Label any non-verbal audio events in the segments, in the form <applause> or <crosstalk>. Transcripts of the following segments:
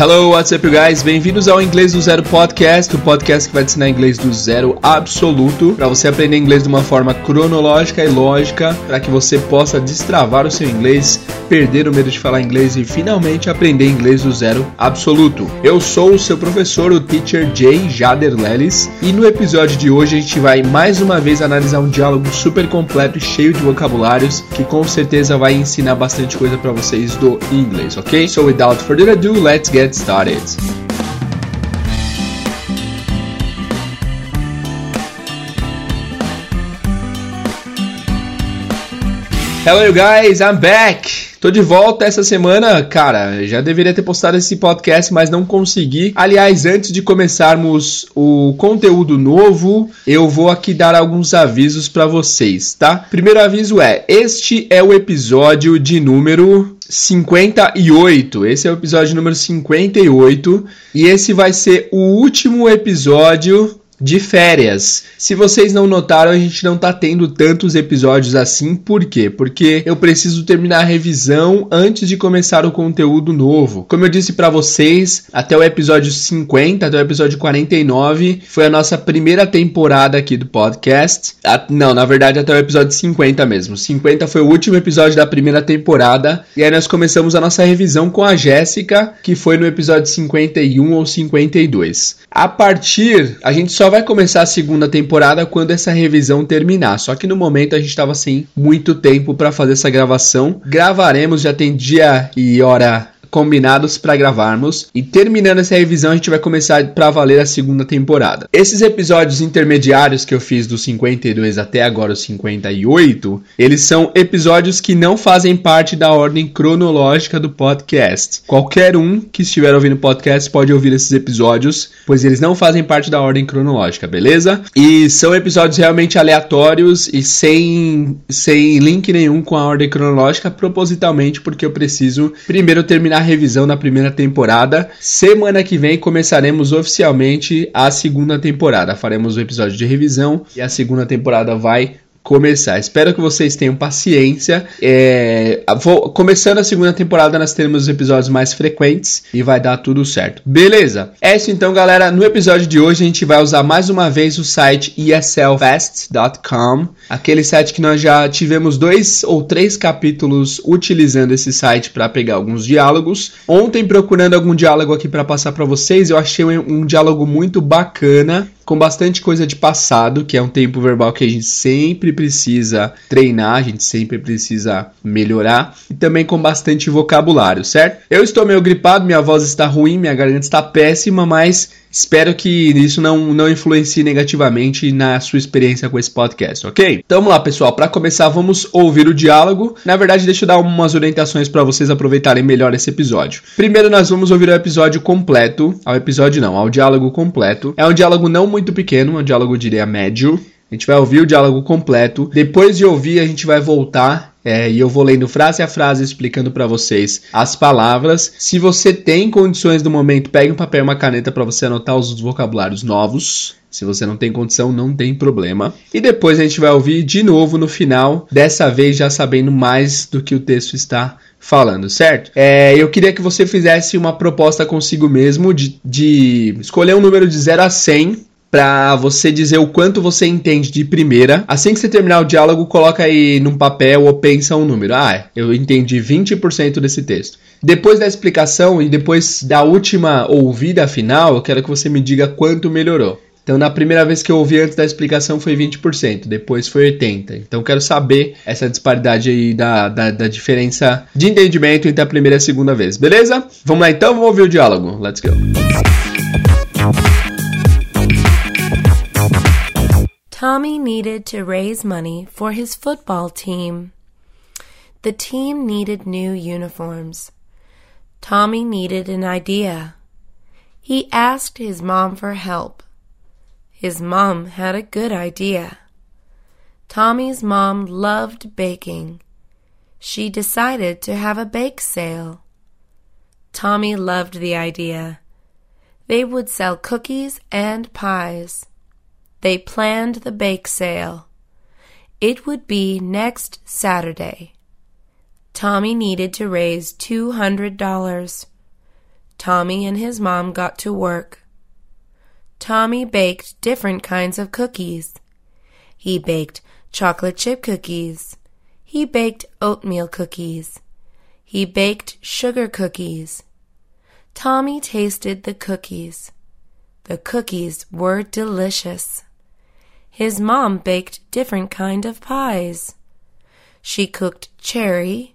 Hello, what's up, guys? Bem-vindos ao Inglês do Zero Podcast, o podcast que vai te ensinar inglês do zero absoluto, para você aprender inglês de uma forma cronológica e lógica, para que você possa destravar o seu inglês, perder o medo de falar inglês e finalmente aprender inglês do zero absoluto. Eu sou o seu professor, o Teacher Jay Jader Lelis, e no episódio de hoje a gente vai mais uma vez analisar um diálogo super completo e cheio de vocabulários que com certeza vai ensinar bastante coisa para vocês do inglês, ok? So without further ado, let's get get started. Hello you guys, I'm back. Tô de volta essa semana, cara. Já deveria ter postado esse podcast, mas não consegui. Aliás, antes de começarmos o conteúdo novo, eu vou aqui dar alguns avisos para vocês, tá? Primeiro aviso é: este é o episódio de número 58. Esse é o episódio número 58 e esse vai ser o último episódio de férias. Se vocês não notaram, a gente não tá tendo tantos episódios assim. Por quê? Porque eu preciso terminar a revisão antes de começar o conteúdo novo. Como eu disse para vocês, até o episódio 50, até o episódio 49, foi a nossa primeira temporada aqui do podcast. A, não, na verdade, até o episódio 50 mesmo. 50 foi o último episódio da primeira temporada. E aí nós começamos a nossa revisão com a Jéssica, que foi no episódio 51 ou 52. A partir, a gente só vai começar a segunda temporada quando essa revisão terminar. Só que no momento a gente estava sem muito tempo para fazer essa gravação. Gravaremos, já tem dia e hora combinados para gravarmos. E terminando essa revisão, a gente vai começar para valer a segunda temporada. Esses episódios intermediários que eu fiz do 52 até agora o 58, eles são episódios que não fazem parte da ordem cronológica do podcast. Qualquer um que estiver ouvindo o podcast pode ouvir esses episódios, pois eles não fazem parte da ordem cronológica, beleza? E são episódios realmente aleatórios e sem, sem link nenhum com a ordem cronológica, propositalmente, porque eu preciso primeiro terminar revisão da primeira temporada. Semana que vem começaremos oficialmente a segunda temporada. Faremos o episódio de revisão e a segunda temporada vai começar. Espero que vocês tenham paciência. É, vou, começando a segunda temporada, nós teremos episódios mais frequentes e vai dar tudo certo. Beleza? É isso então, galera. No episódio de hoje, a gente vai usar mais uma vez o site eslfast.com, aquele site que nós já tivemos dois ou três capítulos utilizando esse site para pegar alguns diálogos. Ontem, procurando algum diálogo aqui para passar para vocês, eu achei um, um diálogo muito bacana com bastante coisa de passado, que é um tempo verbal que a gente sempre precisa treinar, a gente sempre precisa melhorar, e também com bastante vocabulário, certo? Eu estou meio gripado, minha voz está ruim, minha garganta está péssima, mas Espero que isso não, não influencie negativamente na sua experiência com esse podcast, ok? Então vamos lá, pessoal. Para começar, vamos ouvir o diálogo. Na verdade, deixa eu dar umas orientações para vocês aproveitarem melhor esse episódio. Primeiro, nós vamos ouvir o episódio completo. Ao episódio não, ao diálogo completo. É um diálogo não muito pequeno, é um diálogo, diria, médio. A gente vai ouvir o diálogo completo. Depois de ouvir, a gente vai voltar é, e eu vou lendo frase a frase explicando para vocês as palavras. Se você tem condições do momento, pegue um papel e uma caneta para você anotar os vocabulários novos. Se você não tem condição, não tem problema. E depois a gente vai ouvir de novo no final, dessa vez já sabendo mais do que o texto está falando, certo? É, eu queria que você fizesse uma proposta consigo mesmo de, de escolher um número de 0 a 100 para você dizer o quanto você entende de primeira. Assim que você terminar o diálogo, coloca aí num papel ou pensa um número. Ah, eu entendi 20% desse texto. Depois da explicação e depois da última ouvida final, eu quero que você me diga quanto melhorou. Então, na primeira vez que eu ouvi antes da explicação foi 20%, depois foi 80%. Então, quero saber essa disparidade aí da, da, da, diferença de entendimento entre a primeira e a segunda vez, beleza? Vamos lá então, vamos ouvir o diálogo. Let's go. Tommy needed to raise money for his football team. The team needed new uniforms. Tommy needed an idea. He asked his mom for help. His mom had a good idea. Tommy's mom loved baking. She decided to have a bake sale. Tommy loved the idea. They would sell cookies and pies. They planned the bake sale. It would be next Saturday. Tommy needed to raise $200. Tommy and his mom got to work. Tommy baked different kinds of cookies. He baked chocolate chip cookies. He baked oatmeal cookies. He baked sugar cookies. Tommy tasted the cookies. The cookies were delicious. His mom baked different kind of pies. She cooked cherry,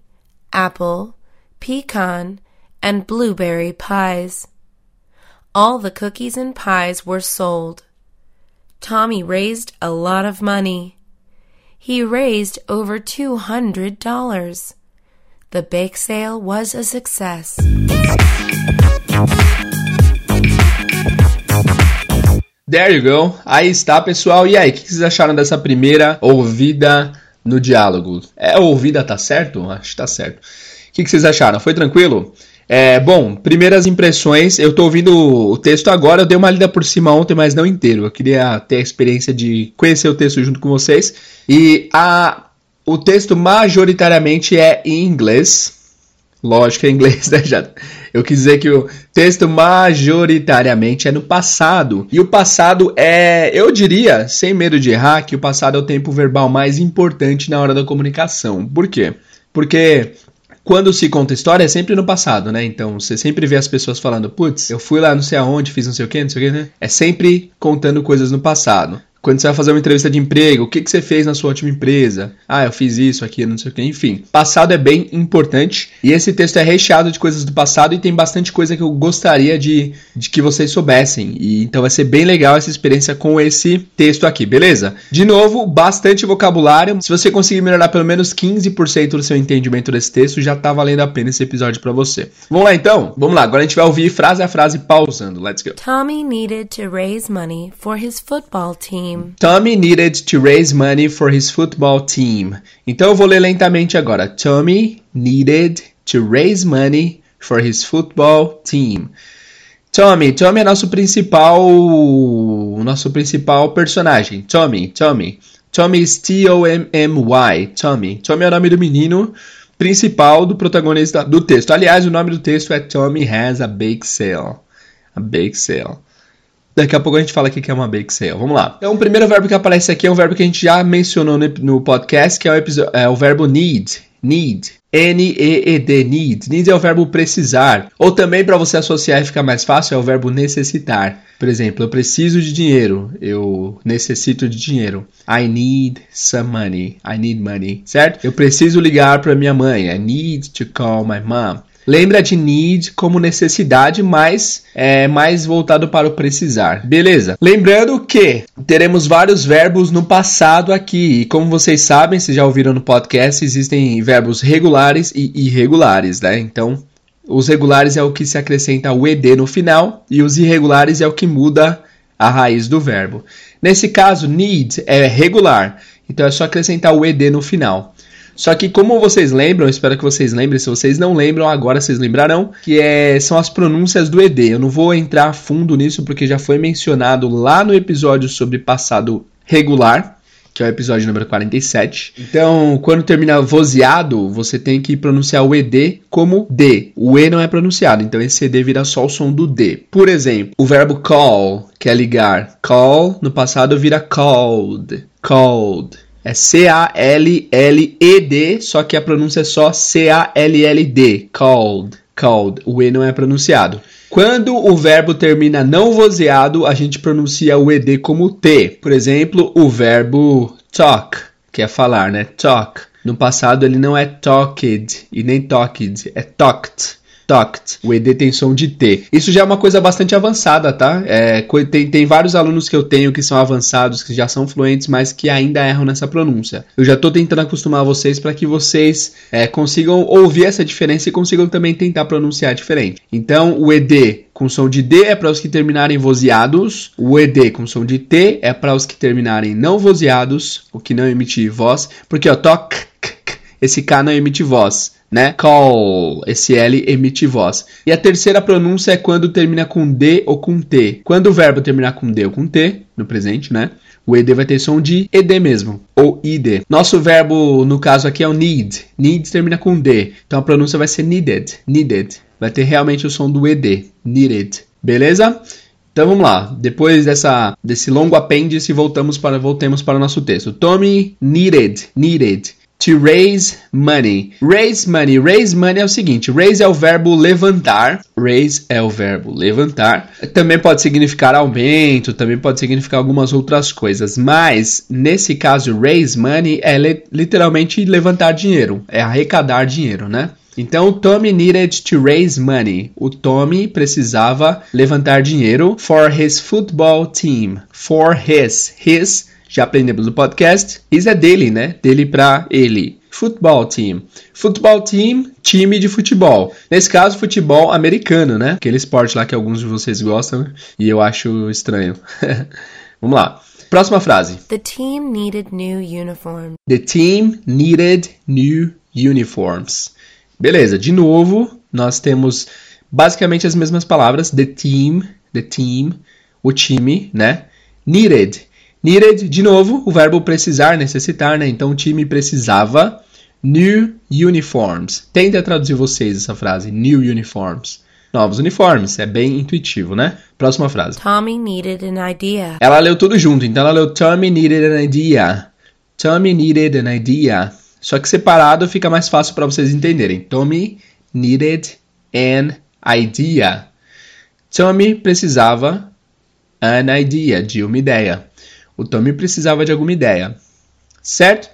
apple, pecan, and blueberry pies. All the cookies and pies were sold. Tommy raised a lot of money. He raised over $200. The bake sale was a success. There you go. Aí está, pessoal. E aí, o que vocês acharam dessa primeira ouvida no diálogo? É ouvida, tá certo? Acho que tá certo. O que vocês acharam? Foi tranquilo? É, bom, primeiras impressões. Eu tô ouvindo o texto agora. Eu dei uma lida por cima ontem, mas não inteiro. Eu queria ter a experiência de conhecer o texto junto com vocês. E a, o texto majoritariamente é em inglês. Lógico, é inglês, <laughs> né? Já, eu quis dizer que o texto majoritariamente é no passado. E o passado é, eu diria, sem medo de errar, que o passado é o tempo verbal mais importante na hora da comunicação. Por quê? Porque quando se conta história é sempre no passado, né? Então você sempre vê as pessoas falando, putz, eu fui lá não sei aonde, fiz não sei o que, não sei o que, né? É sempre contando coisas no passado. Quando você vai fazer uma entrevista de emprego, o que, que você fez na sua última empresa? Ah, eu fiz isso, aqui, não sei o que. Enfim, passado é bem importante. E esse texto é recheado de coisas do passado e tem bastante coisa que eu gostaria de, de que vocês soubessem. E então vai ser bem legal essa experiência com esse texto aqui, beleza? De novo, bastante vocabulário. Se você conseguir melhorar pelo menos 15% do seu entendimento desse texto, já tá valendo a pena esse episódio para você. Vamos lá então? Vamos lá, agora a gente vai ouvir frase a frase pausando. Let's go. Tommy needed to raise money for his football team. Tommy needed to raise money for his football team. Então eu vou ler lentamente agora. Tommy needed to raise money for his football team. Tommy, Tommy é nosso principal, nosso principal personagem. Tommy, Tommy. Tommy is T-O-M-M-Y. Tommy. Tommy é o nome do menino principal do protagonista do texto. Aliás, o nome do texto é Tommy has a bake sale. A bake sale. Daqui a pouco a gente fala aqui que é uma bake sale. Vamos lá. Então, o primeiro verbo que aparece aqui é um verbo que a gente já mencionou no, no podcast, que é o, é o verbo need. Need. N-E-E-D, need. Need é o verbo precisar. Ou também, para você associar e ficar mais fácil, é o verbo necessitar. Por exemplo, eu preciso de dinheiro. Eu necessito de dinheiro. I need some money. I need money. Certo? Eu preciso ligar para minha mãe. I need to call my mom. Lembra de need como necessidade, mas é mais voltado para o precisar. Beleza. Lembrando que teremos vários verbos no passado aqui. E como vocês sabem, vocês já ouviram no podcast, existem verbos regulares e irregulares, né? Então, os regulares é o que se acrescenta o ed no final e os irregulares é o que muda a raiz do verbo. Nesse caso, need é regular, então é só acrescentar o ed no final. Só que como vocês lembram, espero que vocês lembrem, se vocês não lembram, agora vocês lembrarão, que é, são as pronúncias do ED. Eu não vou entrar a fundo nisso porque já foi mencionado lá no episódio sobre passado regular, que é o episódio número 47. Então, quando termina vozeado, você tem que pronunciar o ED como D. O E não é pronunciado, então esse ED vira só o som do D. Por exemplo, o verbo call, que é ligar. Call, no passado, vira called. Called. É C-A-L-L-E-D, só que a pronúncia é só C-A-L-L-D. Called. Called. O E não é pronunciado. Quando o verbo termina não vozeado, a gente pronuncia o ED como T. Por exemplo, o verbo talk, que é falar, né? Talk. No passado ele não é talked e nem talked, é talked talked. O ED tem som de T. Isso já é uma coisa bastante avançada, tá? É, tem, tem vários alunos que eu tenho que são avançados, que já são fluentes, mas que ainda erram nessa pronúncia. Eu já estou tentando acostumar vocês para que vocês é, consigam ouvir essa diferença e consigam também tentar pronunciar diferente. Então, o ED com som de D é para os que terminarem vozeados, o ED com som de T é para os que terminarem não vozeados, o que não emitir voz, porque ó, toc, esse K não emite voz né? Call, esse L emite voz. E a terceira pronúncia é quando termina com D ou com T. Quando o verbo terminar com D ou com T, no presente, né? O ED vai ter som de ED mesmo, ou ID. Nosso verbo, no caso aqui, é o need. Need termina com D. Então a pronúncia vai ser needed. Needed. vai ter realmente o som do ED, needed. Beleza? Então vamos lá. Depois dessa, desse longo apêndice, voltamos para, voltemos para o nosso texto. Tommy needed, needed to raise money. Raise money. Raise money é o seguinte: raise é o verbo levantar. Raise é o verbo levantar. Também pode significar aumento, também pode significar algumas outras coisas. Mas nesse caso, raise money é literalmente levantar dinheiro, é arrecadar dinheiro, né? Então, Tommy needed to raise money. O Tommy precisava levantar dinheiro for his football team. For his. His, já aprendemos no podcast. His é dele, né? Dele pra ele. Football team. Football team, time de futebol. Nesse caso, futebol americano, né? Aquele esporte lá que alguns de vocês gostam e eu acho estranho. <laughs> Vamos lá. Próxima frase. The team needed new uniforms. The team needed new uniforms. Beleza, de novo, nós temos basicamente as mesmas palavras, the team, the team, o time, né? Needed. Needed, de novo, o verbo precisar, necessitar, né? Então o time precisava new uniforms. Tenta traduzir vocês essa frase, new uniforms. Novos uniformes, é bem intuitivo, né? Próxima frase. Tommy needed an idea. Ela leu tudo junto, então ela leu Tommy needed an idea. Tommy needed an idea. Só que separado fica mais fácil para vocês entenderem. Tommy needed an idea. Tommy precisava an idea, de uma ideia. O Tommy precisava de alguma ideia. Certo?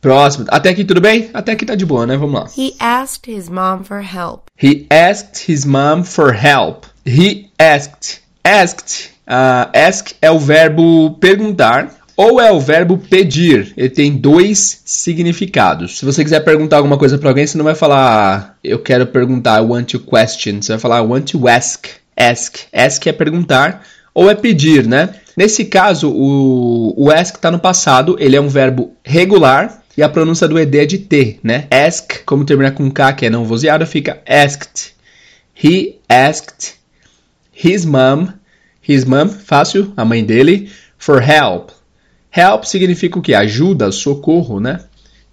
Próximo. Até aqui tudo bem? Até aqui tá de boa, né? Vamos lá. He asked his mom for help. He asked his mom for help. He asked. Asked. Uh, ask é o verbo perguntar ou é o verbo pedir. Ele tem dois significados. Se você quiser perguntar alguma coisa para alguém, você não vai falar eu quero perguntar, I want to question. Você vai falar I want to ask. Ask. Ask é perguntar ou é pedir, né? Nesse caso, o, o ask está no passado, ele é um verbo regular e a pronúncia do ed é de T, né? Ask, como terminar com K, que é não vozeado, fica asked. He asked his mom, his mom, fácil, a mãe dele, for help. Help significa o que? Ajuda, socorro, né?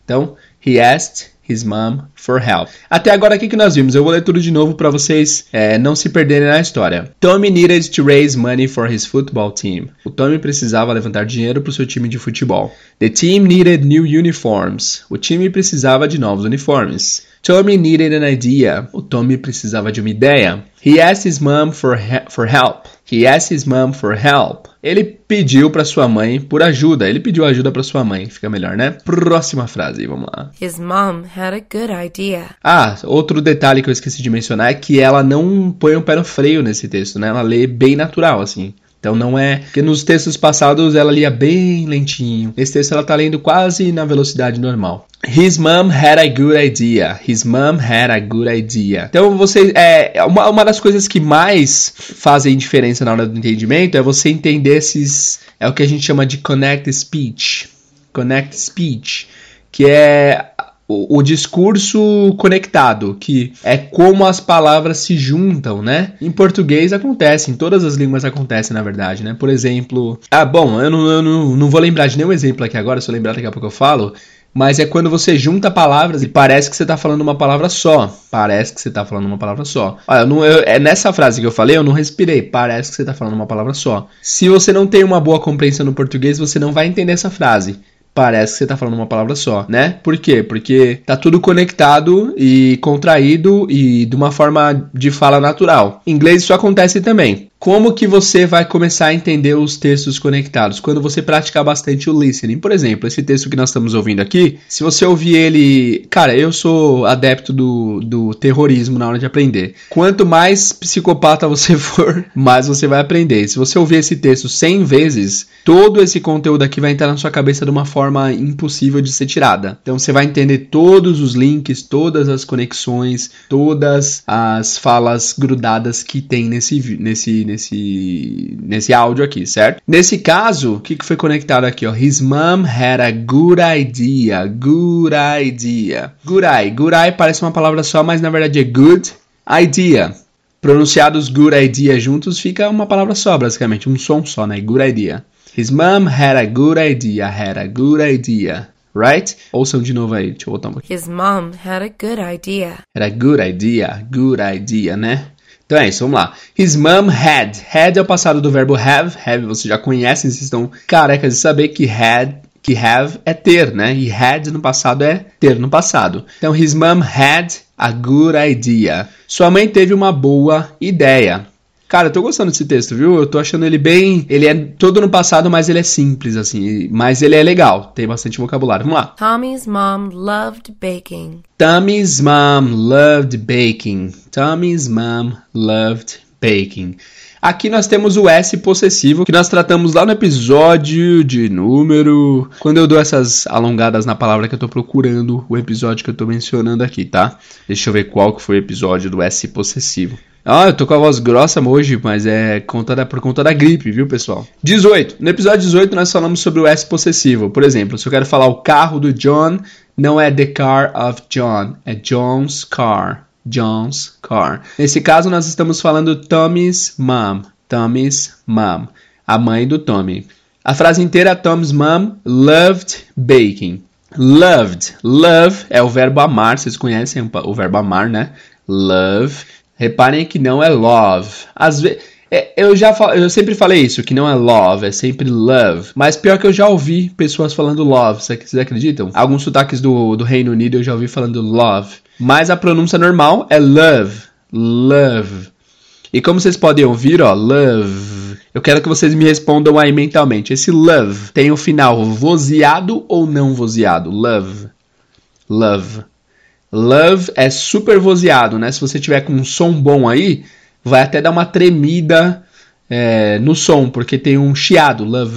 Então, he asked his mom for help. Até agora, o que, que nós vimos? Eu vou ler tudo de novo para vocês é, não se perderem na história. Tommy needed to raise money for his football team. O Tommy precisava levantar dinheiro para o seu time de futebol. The team needed new uniforms. O time precisava de novos uniformes. Tommy needed an idea. O Tommy precisava de uma ideia. He asked his mom for, he for help. He asked his mom for help. Ele pediu para sua mãe por ajuda. Ele pediu ajuda para sua mãe. Fica melhor, né? Próxima frase, vamos lá. His mom had a good idea. Ah, outro detalhe que eu esqueci de mencionar é que ela não põe o pé no freio nesse texto, né? Ela lê bem natural, assim. Então não é. Porque nos textos passados ela lia bem lentinho. Nesse texto ela tá lendo quase na velocidade normal. His mom had a good idea. His mom had a good idea. Então você é uma, uma das coisas que mais fazem diferença na hora do entendimento é você entender esses é o que a gente chama de connect speech. Connect speech, que é o, discurso conectado, que é como as palavras se juntam, né? Em português acontece, em todas as línguas acontece, na verdade, né? Por exemplo, ah, bom, eu não, eu não, não vou lembrar de nenhum exemplo aqui agora, se eu lembrar daqui a pouco eu falo, mas é quando você junta palavras e parece que você está falando uma palavra só. Parece que você está falando uma palavra só. Olha, não, eu, é nessa frase que eu falei, eu não respirei. Parece que você está falando uma palavra só. Se você não tem uma boa compreensão no português, você não vai entender essa frase parece que você tá falando uma palavra só, né? Por quê? Porque tá tudo conectado e contraído e de uma forma de fala natural. Em inglês isso acontece também. Como que você vai começar a entender os textos conectados? Quando você praticar bastante o listening. Por exemplo, esse texto que nós estamos ouvindo aqui, se você ouvir ele. Cara, eu sou adepto do, do terrorismo na hora de aprender. Quanto mais psicopata você <laughs> for, mais você vai aprender. Se você ouvir esse texto 100 vezes, todo esse conteúdo aqui vai entrar na sua cabeça de uma forma impossível de ser tirada. Então você vai entender todos os links, todas as conexões, todas as falas grudadas que tem nesse, nesse nesse, nesse áudio aqui, certo? Nesse caso, o que, que foi conectado aqui? Ó? His mom had a good idea. Good idea. Good eye. Good eye parece uma palavra só, mas na verdade é good idea. Pronunciados good idea juntos fica uma palavra só, basicamente. Um som só, né? Good idea. His mom had a good idea. Had a good idea. right? Ouçam de novo aí, deixa eu botar um pouquinho. His mom had a good idea. Era good idea, good idea, né? Então é isso, vamos lá. His mom had. Had é o passado do verbo have. Have você já conhece, vocês estão carecas de saber que had, que have é ter, né? E had no passado é ter no passado. Então, his mom had a good idea. Sua mãe teve uma boa ideia. Cara, eu tô gostando desse texto, viu? Eu tô achando ele bem. Ele é todo no passado, mas ele é simples, assim. Mas ele é legal. Tem bastante vocabulário. Vamos lá. Tommy's mom loved baking. Tommy's mom loved baking. Tommy's mom loved baking. Aqui nós temos o S possessivo, que nós tratamos lá no episódio de número. Quando eu dou essas alongadas na palavra que eu tô procurando, o episódio que eu tô mencionando aqui, tá? Deixa eu ver qual que foi o episódio do S possessivo. Ah, eu tô com a voz grossa hoje, mas é por conta da gripe, viu, pessoal? 18. No episódio 18 nós falamos sobre o S possessivo. Por exemplo, se eu quero falar o carro do John, não é the car of John, é John's car. John's car. Nesse caso, nós estamos falando Tommy's mom. Tommy's mom. A mãe do Tommy. A frase inteira, Tom's mom loved baking. Loved. Love é o verbo amar. Vocês conhecem o verbo amar, né? Love. Reparem que não é love. Às vezes. É, eu já eu sempre falei isso, que não é love, é sempre love. Mas pior que eu já ouvi pessoas falando love, vocês acreditam? Alguns sotaques do, do Reino Unido eu já ouvi falando love. Mas a pronúncia normal é love. Love. E como vocês podem ouvir, ó, love. Eu quero que vocês me respondam aí mentalmente. Esse love tem o final vozeado ou não vozeado? Love. Love. Love é super vozeado, né? Se você tiver com um som bom aí, vai até dar uma tremida é, no som, porque tem um chiado. Love.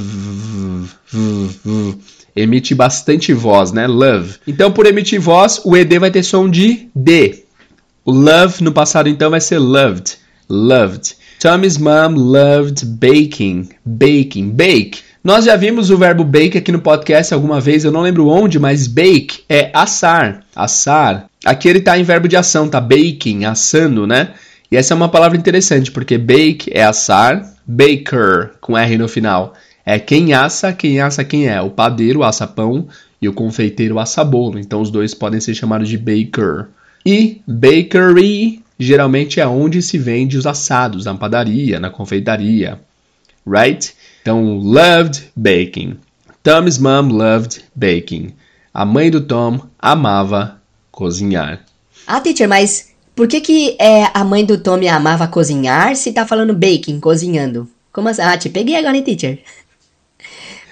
Emite bastante voz, né? Love. Então, por emitir voz, o ED vai ter som de D. O love no passado, então, vai ser loved. Loved. Tommy's mom loved baking. Baking. Bake. Nós já vimos o verbo bake aqui no podcast alguma vez, eu não lembro onde, mas bake é assar. Assar. Aqui ele está em verbo de ação, tá baking, assando, né? E essa é uma palavra interessante, porque bake é assar, baker, com R no final, é quem assa, quem assa quem é. O padeiro assa pão e o confeiteiro assa bolo. Então os dois podem ser chamados de baker. E bakery geralmente é onde se vende os assados, na padaria, na confeitaria. Right? Então, loved baking. Tom's mom loved baking. A mãe do Tom amava cozinhar. Ah, teacher, mas por que, que é, a mãe do Tom amava cozinhar se tá falando baking, cozinhando? Como assim? Ah, te peguei agora, hein, teacher? <laughs>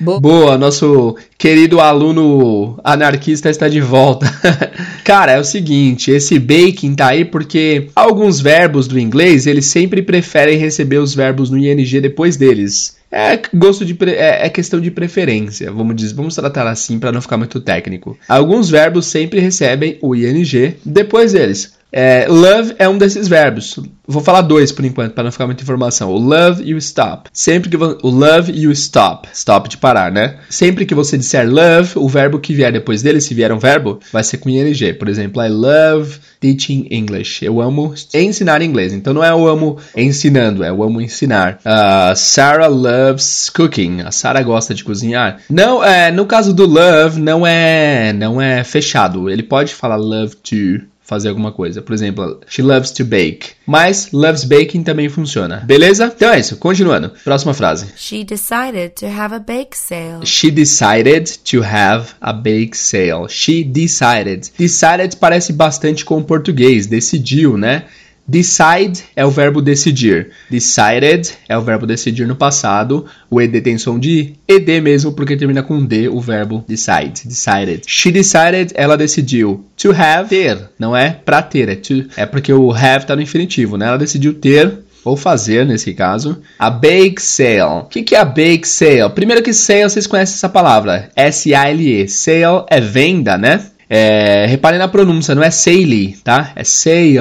Boa. Boa, nosso querido aluno anarquista está de volta. <laughs> Cara, é o seguinte, esse baking tá aí porque alguns verbos do inglês, eles sempre preferem receber os verbos no ing depois deles. É gosto de é, é, questão de preferência, vamos dizer, vamos tratar assim para não ficar muito técnico. Alguns verbos sempre recebem o ing depois deles. É, love é um desses verbos. Vou falar dois por enquanto, para não ficar muita informação. O love e o stop. Sempre que o love e o stop. Stop de parar, né? Sempre que você disser love, o verbo que vier depois dele, se vier um verbo, vai ser com ing. Por exemplo, I love teaching English. Eu amo ensinar inglês. Então não é eu amo ensinando, é eu amo ensinar. Uh, Sarah loves cooking. A Sarah gosta de cozinhar. Não, é, no caso do love, não é, não é fechado. Ele pode falar love to fazer alguma coisa. Por exemplo, she loves to bake. Mas loves baking também funciona. Beleza? Então é isso. Continuando. Próxima frase. She decided to have a bake sale. She decided to have a bake sale. She decided. Decided parece bastante com o português. Decidiu, né? Decide é o verbo decidir. Decided é o verbo decidir no passado. O ed tem som de ed mesmo, porque termina com d o verbo decide. Decided. She decided, ela decidiu. To have, ter. Não é pra ter, é to. É porque o have tá no infinitivo, né? Ela decidiu ter ou fazer nesse caso, a bake sale. O que, que é a bake sale? Primeiro que sale, vocês conhecem essa palavra, S-A-L-E. Sale é venda, né? É, reparem na pronúncia, não é sale, tá? É sale.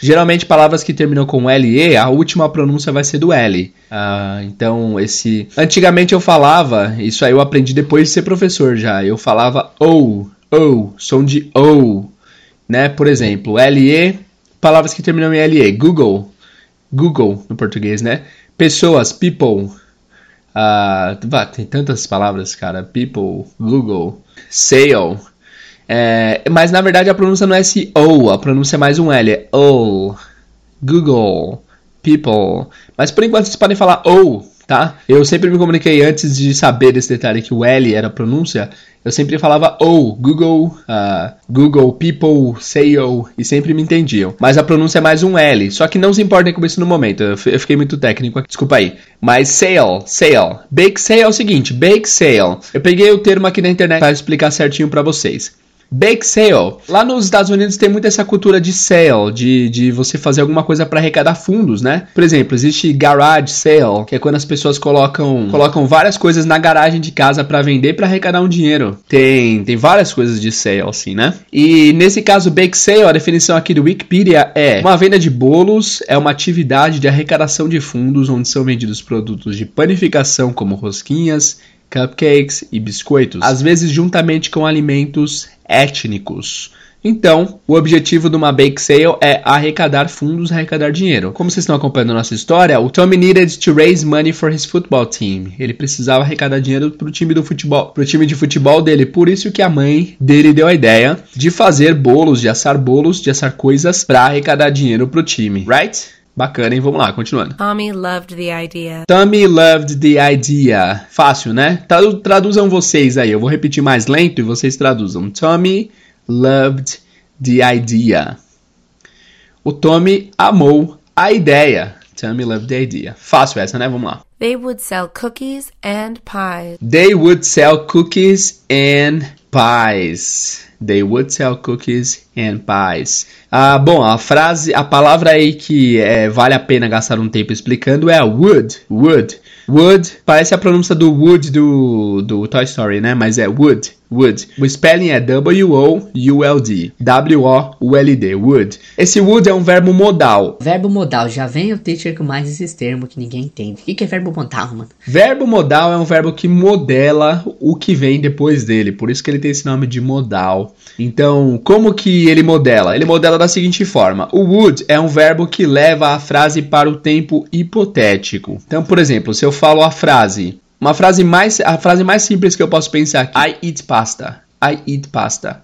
Geralmente palavras que terminam com LE, a última pronúncia vai ser do L. Ah, então, esse. Antigamente eu falava, isso aí eu aprendi depois de ser professor já. Eu falava ou, ou, som de ou, né? Por exemplo, LE, palavras que terminam em LE. Google, Google no português, né? Pessoas, people. Uh, tem tantas palavras, cara. People, Google, sale. É, mas na verdade a pronúncia não é S-O, a pronúncia é mais um L. É O, Google, people. Mas por enquanto vocês podem falar O, tá? Eu sempre me comuniquei antes de saber desse detalhe que o L era a pronúncia. Eu sempre falava O, Google, uh, Google, people, sale, e sempre me entendiam. Mas a pronúncia é mais um L, só que não se importem com isso no momento, eu, eu fiquei muito técnico aqui, desculpa aí. Mas sale, sale, bake sale é o seguinte, bake sale. Eu peguei o termo aqui na internet para explicar certinho para vocês. Bake sale. Lá nos Estados Unidos tem muito essa cultura de sale, de, de você fazer alguma coisa para arrecadar fundos, né? Por exemplo, existe garage sale, que é quando as pessoas colocam, colocam várias coisas na garagem de casa para vender para arrecadar um dinheiro. Tem, tem várias coisas de sale assim, né? E nesse caso bake sale, a definição aqui do Wikipedia é uma venda de bolos, é uma atividade de arrecadação de fundos onde são vendidos produtos de panificação como rosquinhas, cupcakes e biscoitos, às vezes juntamente com alimentos étnicos. Então, o objetivo de uma bake sale é arrecadar fundos, arrecadar dinheiro. Como vocês estão acompanhando a nossa história, o Tommy needed to raise money for his football team. Ele precisava arrecadar dinheiro para o time do futebol, pro time de futebol dele. Por isso que a mãe dele deu a ideia de fazer bolos, de assar bolos, de assar coisas para arrecadar dinheiro para o time, right? Bacana, hein? Vamos lá, continuando. Tommy loved the idea. Tommy loved the idea. Fácil, né? Traduzam vocês aí. Eu vou repetir mais lento e vocês traduzam. Tommy loved the idea. O Tommy amou a ideia. Tommy loved the idea. Fácil essa, né? Vamos lá. They would sell cookies and pies. They would sell cookies and pies. They would sell cookies and pies. Ah, bom, a frase, a palavra aí que é, vale a pena gastar um tempo explicando é would. Would. Would parece a pronúncia do Wood do, do Toy Story, né? Mas é Would. Would. O spelling é W-O-U-L-D. W-O-U-L-D. Would. Esse would é um verbo modal. Verbo modal. Já vem o teacher com mais esses termos que ninguém entende. O que, que é verbo modal, mano? Verbo modal é um verbo que modela o que vem depois dele. Por isso que ele tem esse nome de modal. Então, como que ele modela? Ele modela da seguinte forma. O would é um verbo que leva a frase para o tempo hipotético. Então, por exemplo, se eu falo a frase uma frase mais, a frase mais simples que eu posso pensar aqui. I eat pasta. I eat pasta.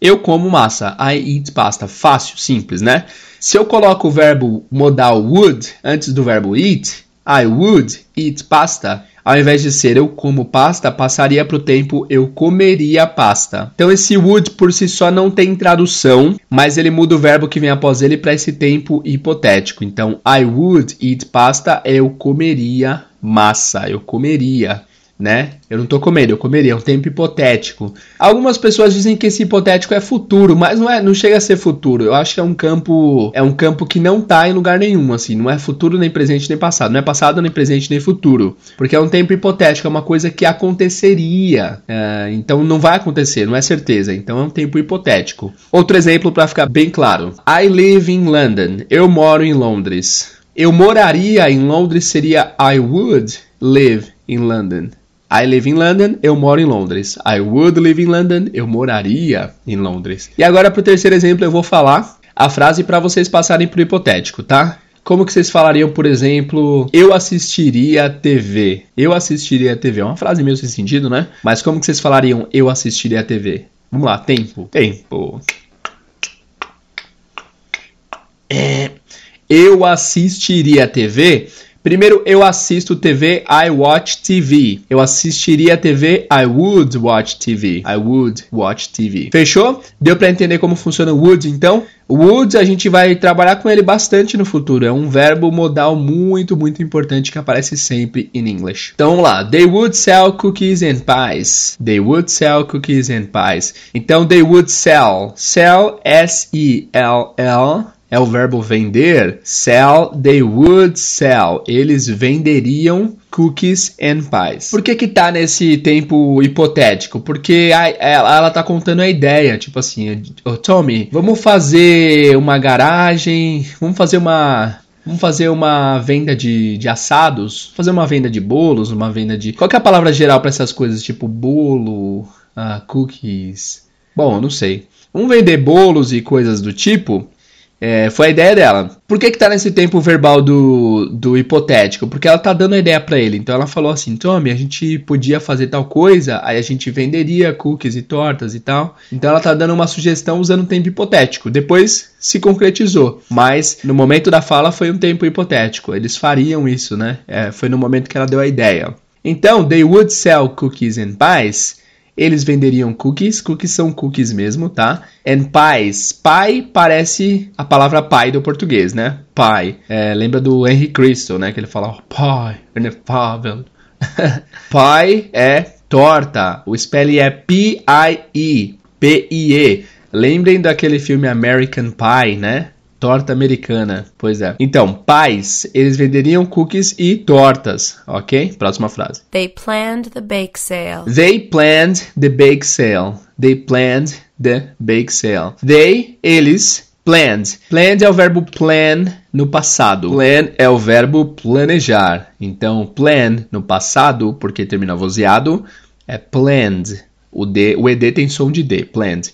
Eu como massa. I eat pasta. Fácil, simples, né? Se eu coloco o verbo modal would antes do verbo eat, I would eat pasta. Ao invés de ser eu como pasta, passaria para o tempo eu comeria pasta. Então esse would por si só não tem tradução, mas ele muda o verbo que vem após ele para esse tempo hipotético. Então I would eat pasta, eu comeria massa, eu comeria, né? Eu não tô comendo, eu comeria, é um tempo hipotético. Algumas pessoas dizem que esse hipotético é futuro, mas não é, não chega a ser futuro. Eu acho que é um campo, é um campo que não tá em lugar nenhum, assim, não é futuro nem presente nem passado, não é passado nem presente nem futuro, porque é um tempo hipotético, é uma coisa que aconteceria. É, então não vai acontecer, não é certeza. Então é um tempo hipotético. Outro exemplo para ficar bem claro: I live in London. Eu moro em Londres. Eu moraria em Londres seria I would live in London. I live in London, eu moro em Londres. I would live in London, eu moraria em Londres. E agora para o terceiro exemplo eu vou falar a frase para vocês passarem para o hipotético, tá? Como que vocês falariam, por exemplo, eu assistiria TV? Eu assistiria TV. É uma frase meio sem sentido, né? Mas como que vocês falariam eu assistiria TV? Vamos lá, tempo. Tempo. É, eu assistiria TV? Primeiro, eu assisto TV, I watch TV. Eu assistiria TV, I would watch TV. I would watch TV. Fechou? Deu para entender como funciona o would, então? Would a gente vai trabalhar com ele bastante no futuro. É um verbo modal muito, muito importante que aparece sempre em English. Então vamos lá. They would sell cookies and pies. They would sell cookies and pies. Então they would sell. Sell S-E-L-L é o verbo vender. Sell, they would sell. Eles venderiam cookies and pies. Por que que tá nesse tempo hipotético? Porque a, ela, ela tá contando a ideia, tipo assim, oh, Tommy, vamos fazer uma garagem, vamos fazer uma Vamos fazer uma venda de, de assados, fazer uma venda de bolos, uma venda de. Qual é a palavra geral para essas coisas? Tipo bolo, uh, cookies. Bom, não sei. Vamos vender bolos e coisas do tipo É, foi a ideia dela. Por que que tá nesse tempo verbal do, do hipotético? Porque ela tá dando a ideia para ele. Então ela falou assim: Tommy, a gente podia fazer tal coisa, aí a gente venderia cookies e tortas e tal. Então ela tá dando uma sugestão usando um tempo hipotético. Depois se concretizou, mas no momento da fala foi um tempo hipotético. Eles fariam isso, né? É, foi no momento que ela deu a ideia. Então, they would sell cookies and pies eles venderiam cookies, cookies são cookies mesmo, tá? And pies, pie parece a palavra pai do português, né? Pie. É, lembra do Henry Cristo, né? Que ele fala, oh, pie, inefável. <laughs> pie é torta. O spelling é P-I-E, P-I-E. Lembrem daquele filme American Pie, né? Torta americana. Pois é. Então, pais, eles venderiam cookies e tortas, ok? Próxima frase. They planned the bake sale. They planned the bake sale. They planned the bake sale. They, eles, planned. Planned é o verbo plan no passado. Plan é o verbo planejar. Então, plan no passado, porque termina vozeado, é planned. O, D, o ED tem som de D, planned.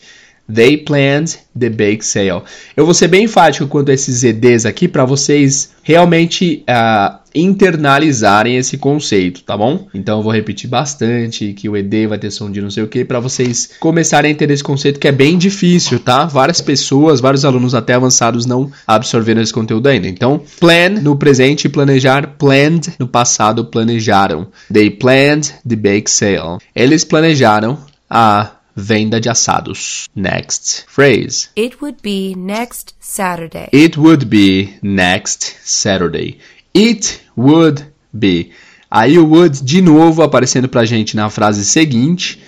They planned the bake sale. Eu vou ser bem enfático quanto a esses EDs aqui para vocês realmente uh, internalizarem esse conceito, tá bom? Então eu vou repetir bastante que o ED vai ter som de não sei o que para vocês começarem a entender esse conceito que é bem difícil, tá? Várias pessoas, vários alunos até avançados não absorveram esse conteúdo ainda. Então, plan no presente, planejar, planned no passado, planejaram. They planned the bake sale. Eles planejaram a Venda de assados. Next phrase. It would be next Saturday. It would be next Saturday. It would be. Aí o would de novo aparecendo pra gente na frase seguinte.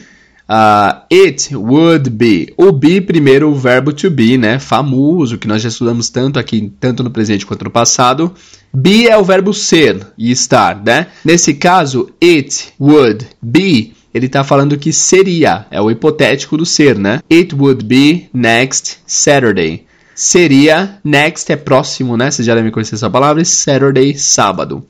Uh, it would be. O be, primeiro, o verbo to be, né? Famoso, que nós já estudamos tanto aqui, tanto no presente quanto no passado. Be é o verbo ser e estar, né? Nesse caso, it would be ele está falando que seria, é o hipotético do ser, né? It would be next Saturday. Seria, next é próximo, né? Vocês já devem conhecer essa palavra, Saturday, sábado.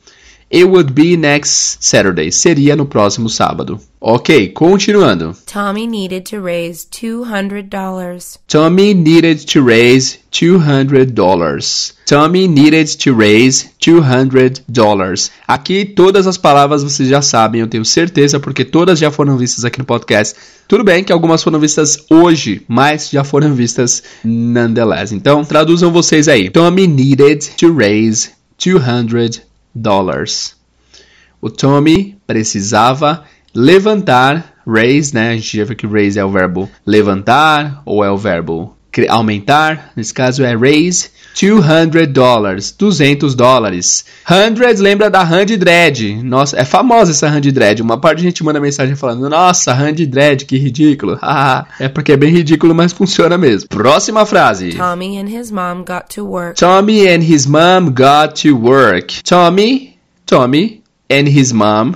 It would be next Saturday. Seria no próximo sábado. Ok, continuando. Tommy needed to raise $200. Tommy needed to raise $200. Tommy needed to raise $200. Aqui todas as palavras vocês já sabem, eu tenho certeza, porque todas já foram vistas aqui no podcast. Tudo bem que algumas foram vistas hoje, mas já foram vistas nonetheless. Então, traduzam vocês aí. Tommy needed to raise $200 dólares. O Tommy precisava levantar, raise, né? A gente já viu que raise é o verbo levantar ou é o verbo aumentar. Nesse caso é raise 200 dólares, 200 dólares. 100 lembra da Hand Dread. Nossa, é famosa essa Hand Dread. Uma parte de gente manda mensagem falando: "Nossa, Hand Dread, que ridículo". <laughs> é porque é bem ridículo, mas funciona mesmo. Próxima frase. Tommy and his mom got to work. Tommy and his mom got to work. Tommy, Tommy and his mom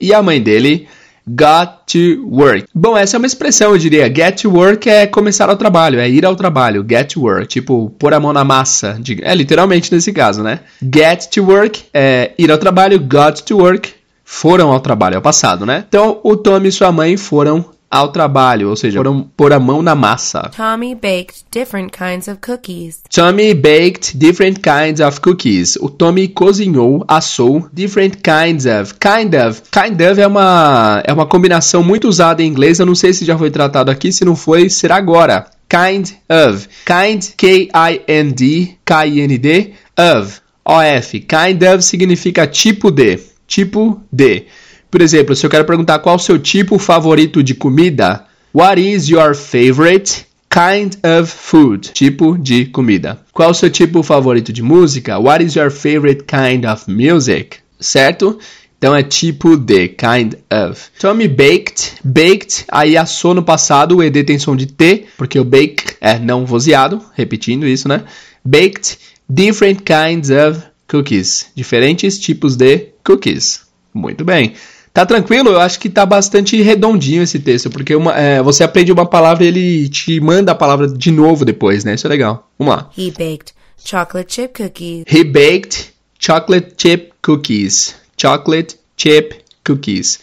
e a mãe dele got to work. Bom, essa é uma expressão, eu diria. Get to work é começar ao trabalho, é ir ao trabalho. Get to work, tipo, pôr a mão na massa. É literalmente nesse caso, né? Get to work é ir ao trabalho, got to work, foram ao trabalho, é o passado, né? Então, o Tom e sua mãe foram ao trabalho, ou seja, foram pôr a mão na massa. Tommy baked different kinds of cookies. Tommy baked different kinds of cookies. O Tommy cozinhou, assou different kinds of. Kind of. Kind of é uma é uma combinação muito usada em inglês. Eu não sei se já foi tratado aqui, se não foi, será agora. Kind of. Kind K I N D K I N D of. O F. Kind of significa tipo de. Tipo de. Por exemplo, se eu quero perguntar qual o seu tipo favorito de comida, what is your favorite kind of food? Tipo de comida. Qual o seu tipo favorito de música? What is your favorite kind of music? Certo? Então é tipo de, kind of. Tommy baked, baked, aí assou no passado, o ED tem som de T, porque o bake é não vozeado, repetindo isso, né? Baked different kinds of cookies, diferentes tipos de cookies. Muito bem. Tá tranquilo? Eu acho que tá bastante redondinho esse texto, porque uma, é, você aprende uma palavra e ele te manda a palavra de novo depois, né? Isso é legal. Vamos lá. He baked chocolate chip cookies. He baked chocolate chip cookies. Chocolate chip cookies.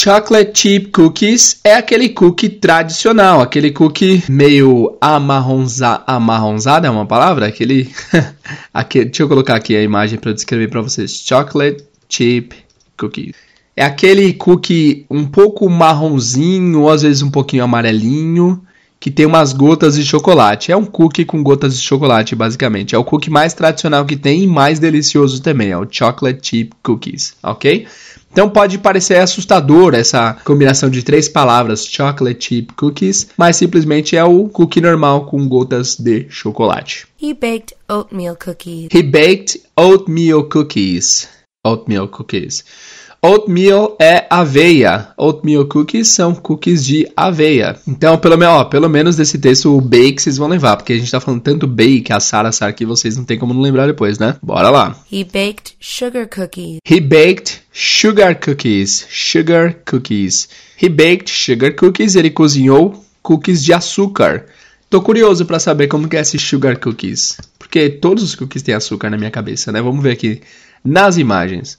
Chocolate chip cookies é aquele cookie tradicional, aquele cookie meio amarronza, amarronzado, é uma palavra? Aquele, <laughs> aquele deixa eu colocar aqui a imagem para descrever para vocês. Chocolate chip cookies. É aquele cookie um pouco marronzinho, ou às vezes um pouquinho amarelinho, que tem umas gotas de chocolate. É um cookie com gotas de chocolate, basicamente. É o cookie mais tradicional que tem e mais delicioso também. É o chocolate chip cookies, ok? Então pode parecer assustador essa combinação de três palavras, chocolate chip cookies, mas simplesmente é o cookie normal com gotas de chocolate. He baked oatmeal cookies. He baked oatmeal cookies. Oatmeal cookies. Oatmeal é aveia. Oatmeal cookies são cookies de aveia. Então, pelo, ó, pelo menos desse texto, o bake vocês vão levar, porque a gente tá falando tanto bake, assar, assar, que vocês não tem como não lembrar depois, né? Bora lá. He baked sugar cookies. He baked sugar cookies. Sugar cookies. He baked sugar cookies. Ele cozinhou cookies de açúcar. Tô curioso para saber como que é esse sugar cookies. Porque todos os cookies têm açúcar na minha cabeça, né? Vamos ver aqui nas imagens.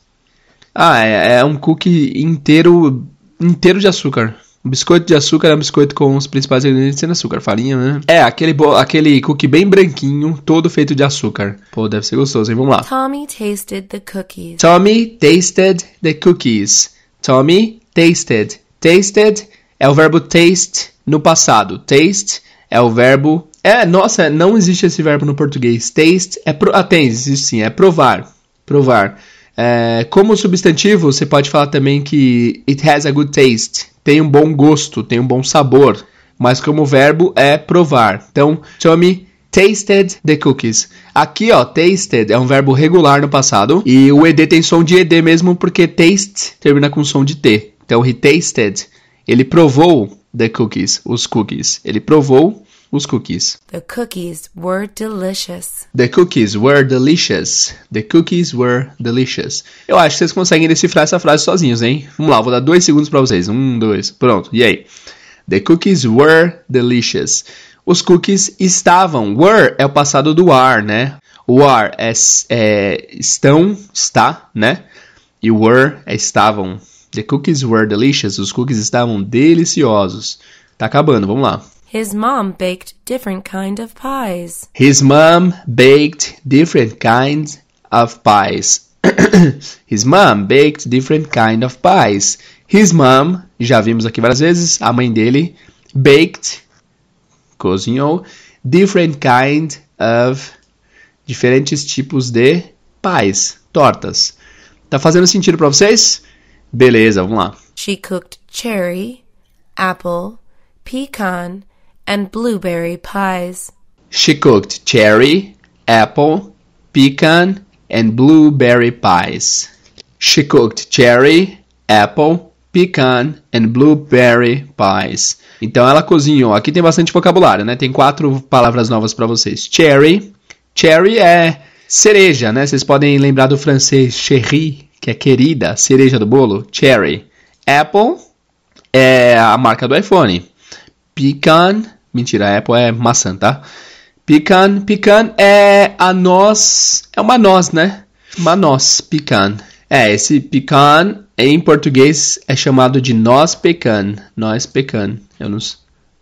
Ah, é, é um cookie inteiro inteiro de açúcar. O biscoito de açúcar é um biscoito com os principais ingredientes sem açúcar, farinha, né? É, aquele, aquele cookie bem branquinho, todo feito de açúcar. Pô, deve ser gostoso, hein? Vamos lá. Tommy tasted the cookies. Tommy tasted the cookies. Tommy tasted. Tasted é o verbo taste no passado. Taste é o verbo. É, nossa, não existe esse verbo no português. Taste é. Pro... Ah, tem, existe sim, é provar. Provar. É, como substantivo, você pode falar também que it has a good taste. Tem um bom gosto, tem um bom sabor. Mas como verbo é provar. Então, Tommy tasted the cookies. Aqui, ó, tasted é um verbo regular no passado. E o ed tem som de ed mesmo porque taste termina com som de t. Então, he tasted. Ele provou the cookies, os cookies. Ele provou os cookies. The cookies were delicious. The cookies were delicious. The cookies were delicious. Eu acho que vocês conseguem decifrar essa frase sozinhos, hein? Vamos lá, vou dar dois segundos para vocês. Um, dois, pronto. E aí? The cookies were delicious. Os cookies estavam. Were é o passado do are, né? O are é, é estão, está, né? E were é estavam. The cookies were delicious. Os cookies estavam deliciosos. Tá acabando, vamos lá. His mom baked different kind of pies. His mom baked different kinds of pies. <clears throat> His mom baked different kind of pies. His mom, já vimos aqui várias vezes, a mãe dele, baked, cozinhou, different kind of, diferentes tipos de pies, tortas. Tá fazendo sentido para vocês? Beleza, vamos lá. She cooked cherry, apple, pecan, and blueberry pies. She cooked cherry, apple, pecan, and blueberry pies. She cooked cherry, apple, pecan and blueberry pies. Então ela cozinhou. Aqui tem bastante vocabulário, né? Tem quatro palavras novas para vocês. Cherry. Cherry é cereja, né? Vocês podem lembrar do francês cherry, que é querida, cereja do bolo. Cherry. Apple é a marca do iPhone. Pecan Mentira, a Apple é maçã, tá? Pecan, pecan é a noz, é uma noz, né? Uma noz, pecan. É, esse pecan em português é chamado de noz pecan. Noz pecan. Eu não,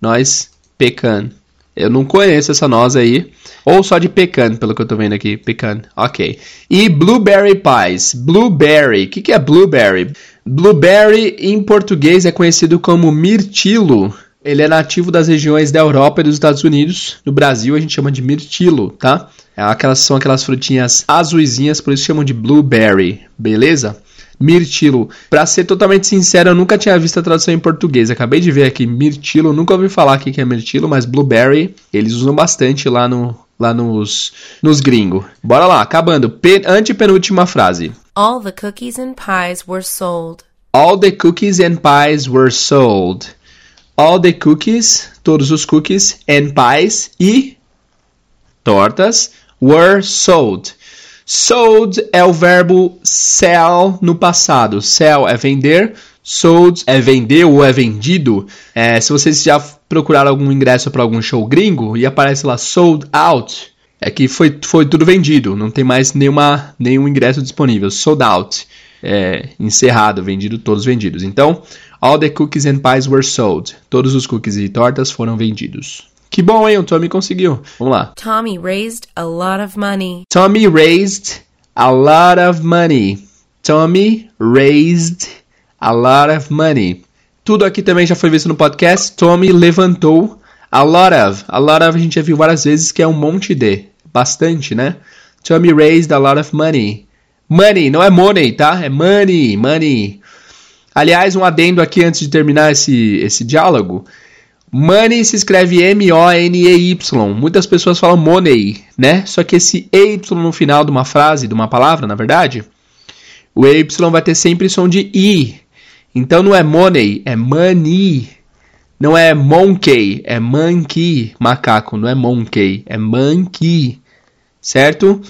noz pecan. Eu não conheço essa noz aí. Ou só de pecan, pelo que eu tô vendo aqui. Pecan. Ok. E blueberry pies. Blueberry. O que, que é blueberry? Blueberry em português é conhecido como mirtilo. Ele é nativo das regiões da Europa e dos Estados Unidos. No Brasil a gente chama de mirtilo, tá? É aquelas, são aquelas frutinhas azuisinhas, por isso chamam de blueberry, beleza? Mirtilo. Pra ser totalmente sincero, eu nunca tinha visto a tradução em português. Acabei de ver aqui mirtilo, nunca ouvi falar aqui que é mirtilo, mas blueberry eles usam bastante lá no lá nos nos gringos. Bora lá, acabando. Pen, antepenúltima frase. All the cookies and pies were sold. All the cookies and pies were sold all the cookies, todos os cookies, and pies e tortas were sold. Sold é o verbo sell no passado. Sell é vender, sold é vender ou é vendido. É, se vocês já procuraram algum ingresso para algum show gringo e aparece lá sold out, é que foi, foi tudo vendido, não tem mais nenhuma, nenhum ingresso disponível. Sold out, é, encerrado, vendido, todos vendidos. Então, All the cookies and pies were sold. Todos os cookies e tortas foram vendidos. Que bom, hein? O Tommy conseguiu. Vamos lá. Tommy raised a lot of money. Tommy raised a lot of money. Tommy raised a lot of money. Tudo aqui também já foi visto no podcast. Tommy levantou a lot of. A lot of a gente já viu várias vezes que é um monte de. Bastante, né? Tommy raised a lot of money. Money, não é money, tá? É money, money. Aliás, um adendo aqui antes de terminar esse, esse diálogo. Money se escreve M-O-N-E-Y. Muitas pessoas falam money, né? Só que esse EY no final de uma frase, de uma palavra, na verdade, o EY vai ter sempre som de I. Então não é money, é money. Não é monkey, é monkey, macaco, não é monkey, é monkey. Certo?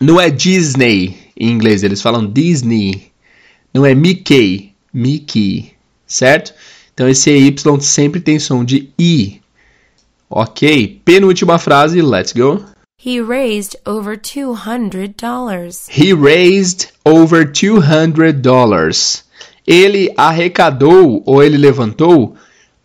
Não é Disney em inglês, eles falam Disney. Não é Mickey, Mickey, certo? Então esse EY sempre tem som de I. Ok, penúltima frase, let's go. He raised over $200. He raised over $200. Ele arrecadou ou ele levantou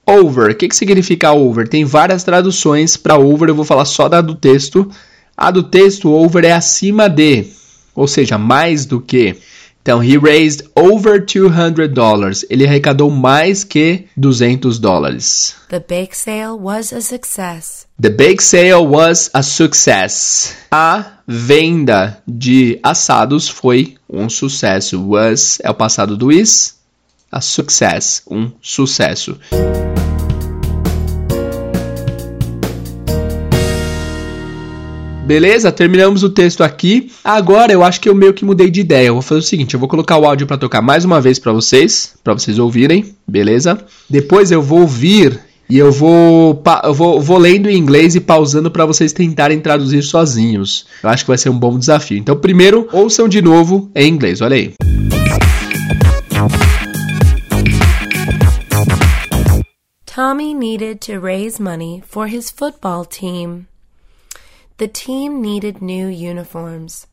over. O que, que significa over? Tem várias traduções para over, eu vou falar só da do texto. A do texto, over é acima de, ou seja, mais do que. Então, he raised over 200 dollars. Ele arrecadou mais que 200 dólares. The bake sale was a success. The bake sale was a success. A venda de assados foi um sucesso. Was é o passado do is. A success, um sucesso. Beleza? Terminamos o texto aqui. Agora eu acho que eu meio que mudei de ideia. Eu vou fazer o seguinte, eu vou colocar o áudio para tocar mais uma vez para vocês, para vocês ouvirem, beleza? Depois eu vou ouvir e eu vou, eu vou, vou lendo em inglês e pausando para vocês tentarem traduzir sozinhos. Eu acho que vai ser um bom desafio. Então, primeiro, ouçam de novo em inglês. Olha aí. Tommy needed to raise money for his football team. The team needed new uniforms.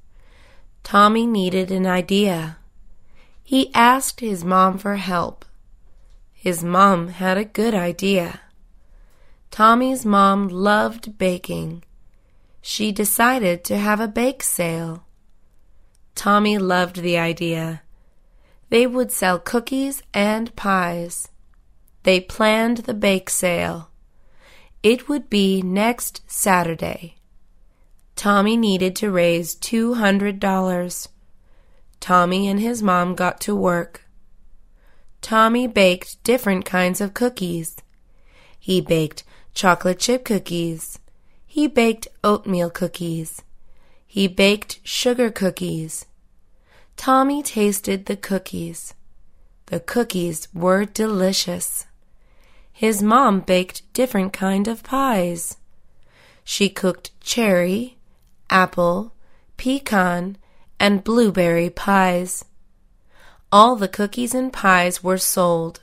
Tommy needed an idea. He asked his mom for help. His mom had a good idea. Tommy's mom loved baking. She decided to have a bake sale. Tommy loved the idea. They would sell cookies and pies. They planned the bake sale. It would be next Saturday. Tommy needed to raise $200. Tommy and his mom got to work. Tommy baked different kinds of cookies. He baked chocolate chip cookies. He baked oatmeal cookies. He baked sugar cookies. Tommy tasted the cookies. The cookies were delicious. His mom baked different kind of pies. She cooked cherry, apple, pecan, and blueberry pies. All the cookies and pies were sold.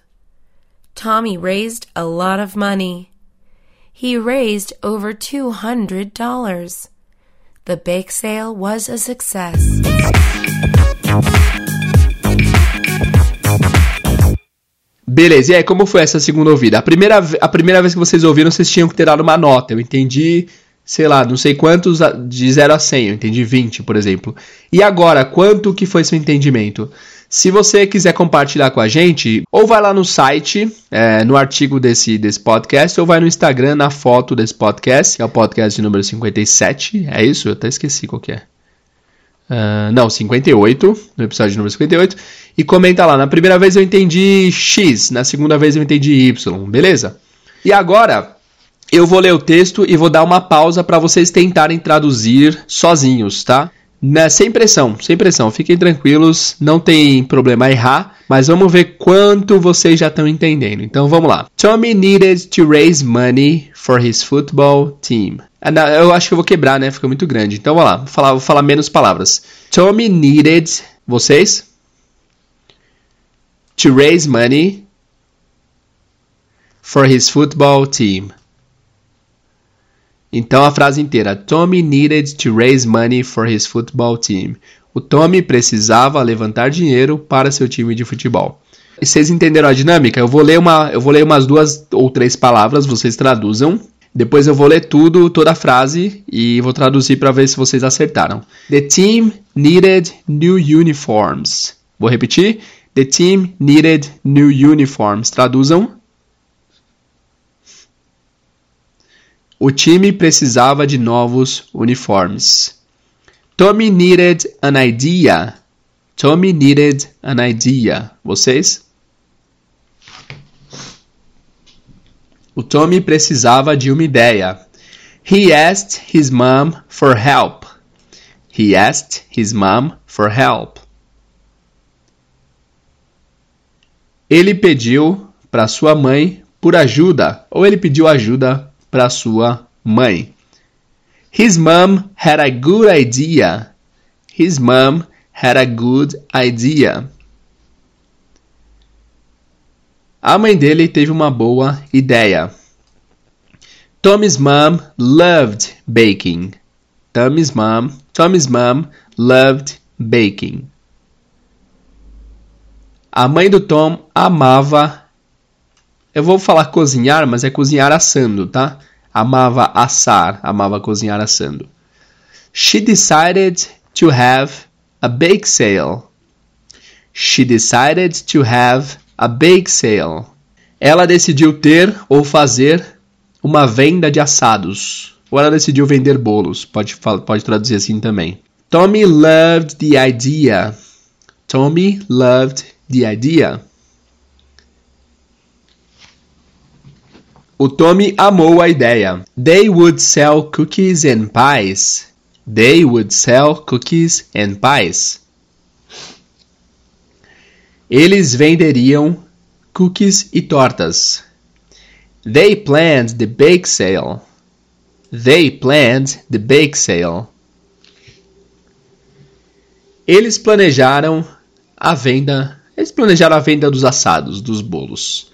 Tommy raised a lot of money. He raised over $200. The bake sale was a success. Beleza, e aí, como foi essa segunda ouvida? A primeira, a primeira vez que vocês ouviram, vocês tinham que ter dado uma nota. Eu entendi sei lá, não sei quantos de 0 a 100, eu entendi 20, por exemplo. E agora, quanto que foi seu entendimento? Se você quiser compartilhar com a gente, ou vai lá no site, é, no artigo desse, desse podcast, ou vai no Instagram, na foto desse podcast, que é o podcast de número 57, é isso? Eu até esqueci qual que é. Uh, não, 58, no episódio número 58, e comenta lá. Na primeira vez eu entendi X, na segunda vez eu entendi Y, beleza? E agora, eu vou ler o texto e vou dar uma pausa para vocês tentarem traduzir sozinhos, tá? Né, sem pressão, sem pressão, fiquem tranquilos, não tem problema errar, mas vamos ver quanto vocês já estão entendendo. Então vamos lá. Tommy needed to raise money for his football team. Ah, eu acho que eu vou quebrar, né? Fica muito grande. Então vamos lá, vou falar, vou falar menos palavras. Tommy needed, vocês? To raise money for his football team. Então a frase inteira: Tommy needed to raise money for his football team. O Tommy precisava levantar dinheiro para seu time de futebol. vocês entenderam a dinâmica? Eu vou ler uma, eu vou ler umas duas ou três palavras, vocês traduzam. Depois eu vou ler tudo, toda a frase e vou traduzir para ver se vocês acertaram. The team needed new uniforms. Vou repetir. The team needed new uniforms. Traduzam. O time precisava de novos uniformes. Tommy needed an idea. Tommy needed an idea. Vocês? O Tommy precisava de uma ideia. He asked his mom for help. He asked his mom for help. Ele pediu para sua mãe por ajuda, ou ele pediu ajuda para sua mãe. His mom had a good idea. His mom had a good idea. A mãe dele teve uma boa ideia. Tommy's mom loved baking. Tommy's mom, Tommy's mom loved baking. A mãe do Tom amava. Eu vou falar cozinhar, mas é cozinhar assando, tá? Amava assar, amava cozinhar assando. She decided to have a bake sale. She decided to have a bake sale. Ela decidiu ter ou fazer uma venda de assados. Ou ela decidiu vender bolos. Pode, pode traduzir assim também. Tommy loved the idea. Tommy loved the idea. O Tommy amou a ideia. They would sell cookies and pies. They would sell cookies and pies. Eles venderiam cookies e tortas. They planned the bake sale. They planned the bake sale. Eles planejaram a venda. Eles planejaram a venda dos assados, dos bolos.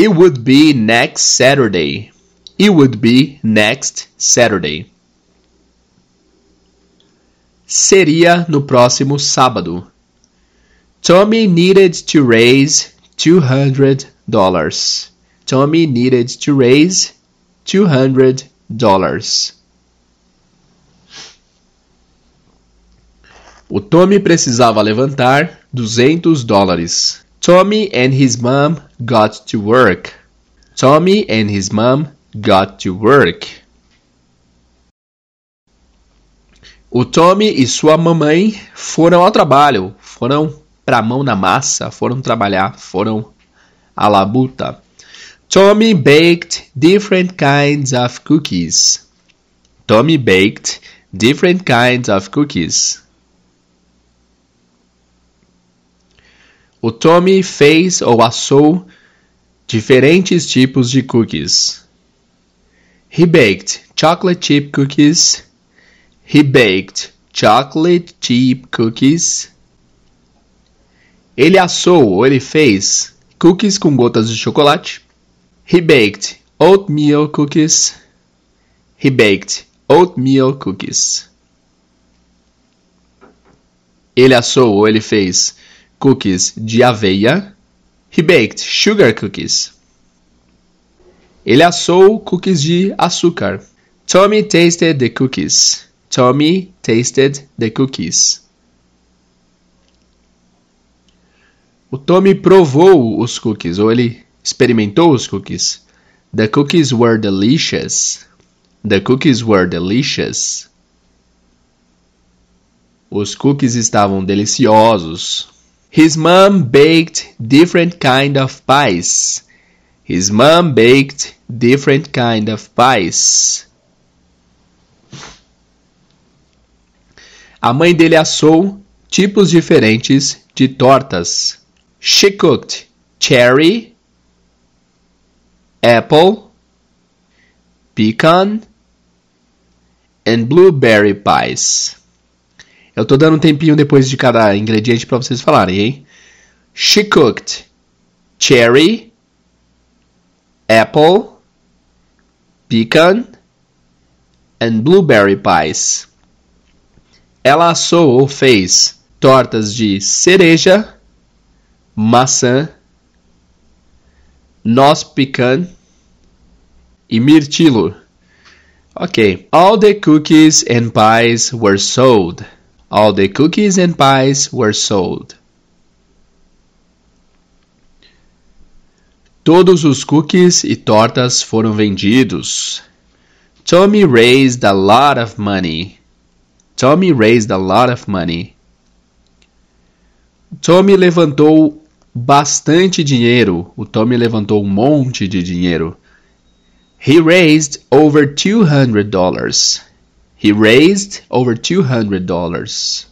It would be next Saturday. It would be next Saturday. Seria no próximo sábado. Tommy needed to raise $200. Tommy needed to raise $200. O Tommy precisava levantar 200 dólares. Tommy and his mom got to work. Tommy and his mom got to work. O Tommy e sua mamãe foram ao trabalho, foram pra mão na massa, foram trabalhar, foram à labuta. Tommy baked different kinds of cookies. Tommy baked different kinds of cookies. O Tommy fez ou assou diferentes tipos de cookies. He baked chocolate chip cookies. He baked chocolate chip cookies. Ele assou ou ele fez cookies com gotas de chocolate. He baked oatmeal cookies. He baked oatmeal cookies. Ele assou ou ele fez cookies de aveia. He baked sugar cookies. Ele assou cookies de açúcar. Tommy tasted the cookies. Tommy tasted the cookies. O Tommy provou os cookies, ou ele experimentou os cookies. The cookies were delicious. The cookies were delicious. Os cookies estavam deliciosos. His mom baked different kind of pies. His mom baked different kind of pies. A mãe dele assou tipos diferentes de tortas. She cooked cherry, apple, pecan and blueberry pies. Eu tô dando um tempinho depois de cada ingrediente para vocês falarem, hein? She cooked cherry, apple, pecan and blueberry pies. Ela assou ou fez tortas de cereja, maçã, noz pecan e mirtilo. Ok. All the cookies and pies were sold. All the cookies and pies were sold. Todos os cookies e tortas foram vendidos. Tommy raised a lot of money. Tommy raised a lot of money. Tommy levantou bastante dinheiro. O Tommy levantou um monte de dinheiro. He raised over $200. He raised over $200.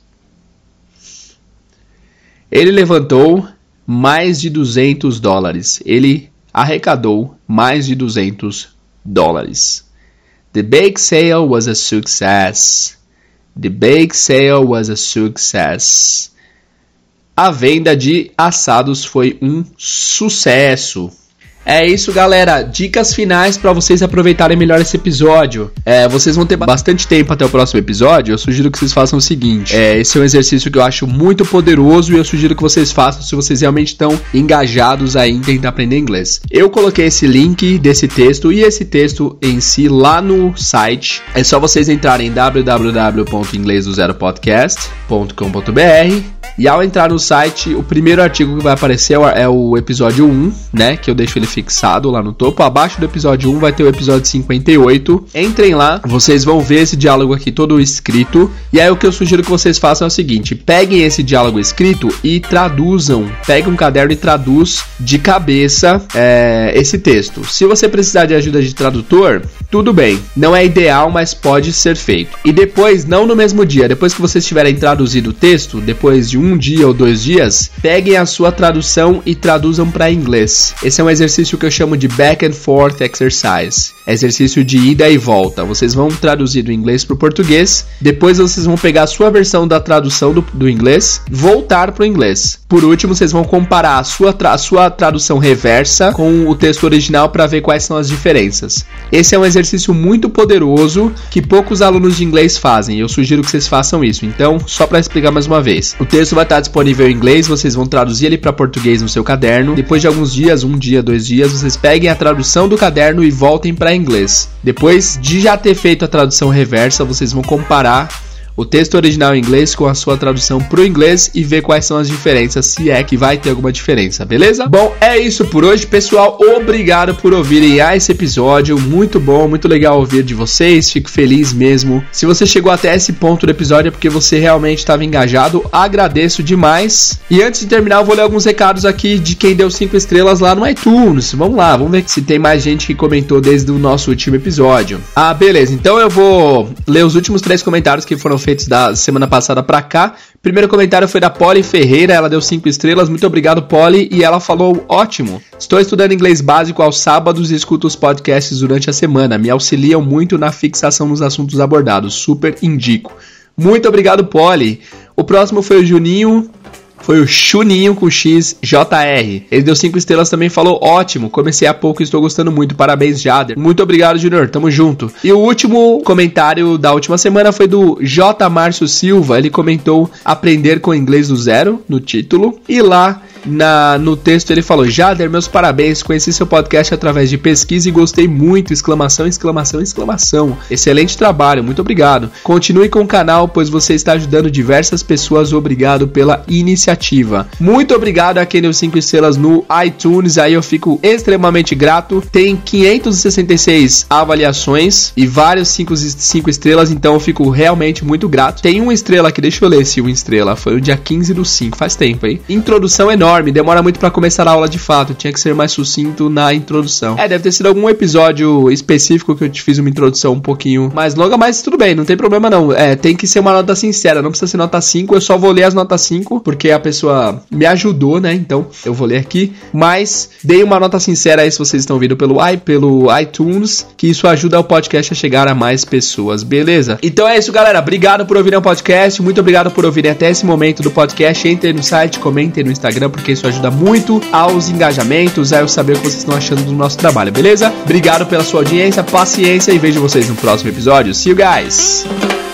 Ele levantou mais de 200 dólares. Ele arrecadou mais de 200 dólares. The bake sale was a success. The bake sale was a success. A venda de assados foi um sucesso. É isso, galera. Dicas finais para vocês aproveitarem melhor esse episódio. É, vocês vão ter bastante tempo até o próximo episódio. Eu sugiro que vocês façam o seguinte: é, esse é um exercício que eu acho muito poderoso e eu sugiro que vocês façam se vocês realmente estão engajados aí em tentar aprender inglês. Eu coloquei esse link desse texto e esse texto em si lá no site. É só vocês entrarem em www.inglesdozeropodcast.com.br e ao entrar no site, o primeiro artigo que vai aparecer é o episódio 1, né? Que eu deixo ele fixado lá no topo. Abaixo do episódio 1 vai ter o episódio 58. Entrem lá, vocês vão ver esse diálogo aqui todo escrito. E aí o que eu sugiro que vocês façam é o seguinte: peguem esse diálogo escrito e traduzam. Pegue um caderno e traduz de cabeça é, esse texto. Se você precisar de ajuda de tradutor, tudo bem. Não é ideal, mas pode ser feito. E depois, não no mesmo dia, depois que vocês tiverem traduzido o texto, depois de um dia ou dois dias, peguem a sua tradução e traduzam para inglês. Esse é um exercício que eu chamo de back and forth exercise. Exercício de ida e volta. Vocês vão traduzir do inglês para o português, depois vocês vão pegar a sua versão da tradução do, do inglês, voltar para o inglês. Por último, vocês vão comparar a sua, tra a sua tradução reversa com o texto original para ver quais são as diferenças. Esse é um exercício muito poderoso que poucos alunos de inglês fazem. Eu sugiro que vocês façam isso. Então, só para explicar mais uma vez, o texto vai estar disponível em inglês, vocês vão traduzir ele para português no seu caderno. Depois de alguns dias, um dia, dois dias, vocês peguem a tradução do caderno e voltem para inglês. Depois de já ter feito a tradução reversa, vocês vão comparar o texto original em inglês com a sua tradução para o inglês e ver quais são as diferenças, se é que vai ter alguma diferença, beleza? Bom, é isso por hoje, pessoal. Obrigado por ouvirem esse episódio. Muito bom, muito legal ouvir de vocês. Fico feliz mesmo. Se você chegou até esse ponto do episódio é porque você realmente estava engajado. Agradeço demais. E antes de terminar, eu vou ler alguns recados aqui de quem deu 5 estrelas lá no iTunes. Vamos lá, vamos ver se tem mais gente que comentou desde o nosso último episódio. Ah, beleza. Então eu vou ler os últimos três comentários que foram feitos da semana passada pra cá. Primeiro comentário foi da Polly Ferreira, ela deu 5 estrelas. Muito obrigado, Polly, e ela falou: "Ótimo. Estou estudando inglês básico aos sábados e escuto os podcasts durante a semana. Me auxiliam muito na fixação nos assuntos abordados. Super indico." Muito obrigado, Polly. O próximo foi o Juninho foi o Chuninho com XJR. Ele deu 5 estrelas também falou: ótimo, comecei há pouco e estou gostando muito. Parabéns, Jader. Muito obrigado, Junior. Tamo junto. E o último comentário da última semana foi do J. Márcio Silva. Ele comentou aprender com inglês do zero no título. E lá na, no texto ele falou: Jader, meus parabéns, conheci seu podcast através de pesquisa e gostei muito! Exclamação, exclamação, exclamação. Excelente trabalho, muito obrigado. Continue com o canal, pois você está ajudando diversas pessoas. Obrigado pela iniciativa. Muito obrigado a quem deu 5 estrelas no iTunes, aí eu fico extremamente grato. Tem 566 avaliações e vários 5 estrelas, então eu fico realmente muito grato. Tem uma estrela aqui, deixa eu ler se uma estrela. Foi o dia 15 do 5, faz tempo, hein? Introdução enorme enorme, demora muito para começar a aula de fato, tinha que ser mais sucinto na introdução. É, deve ter sido algum episódio específico que eu te fiz uma introdução um pouquinho mais longa, mas tudo bem, não tem problema não. É, tem que ser uma nota sincera, não precisa ser nota 5, eu só vou ler as notas 5, porque a pessoa me ajudou, né? Então, eu vou ler aqui, mas dei uma nota sincera aí se vocês estão vindo pelo i, pelo iTunes, que isso ajuda o podcast a chegar a mais pessoas, beleza? Então é isso, galera. Obrigado por ouvirem o podcast, muito obrigado por ouvirem até esse momento do podcast. Entrem no site, comentem no Instagram, porque isso ajuda muito aos engajamentos, a eu saber o que vocês estão achando do nosso trabalho, beleza? Obrigado pela sua audiência, paciência e vejo vocês no próximo episódio. See you guys!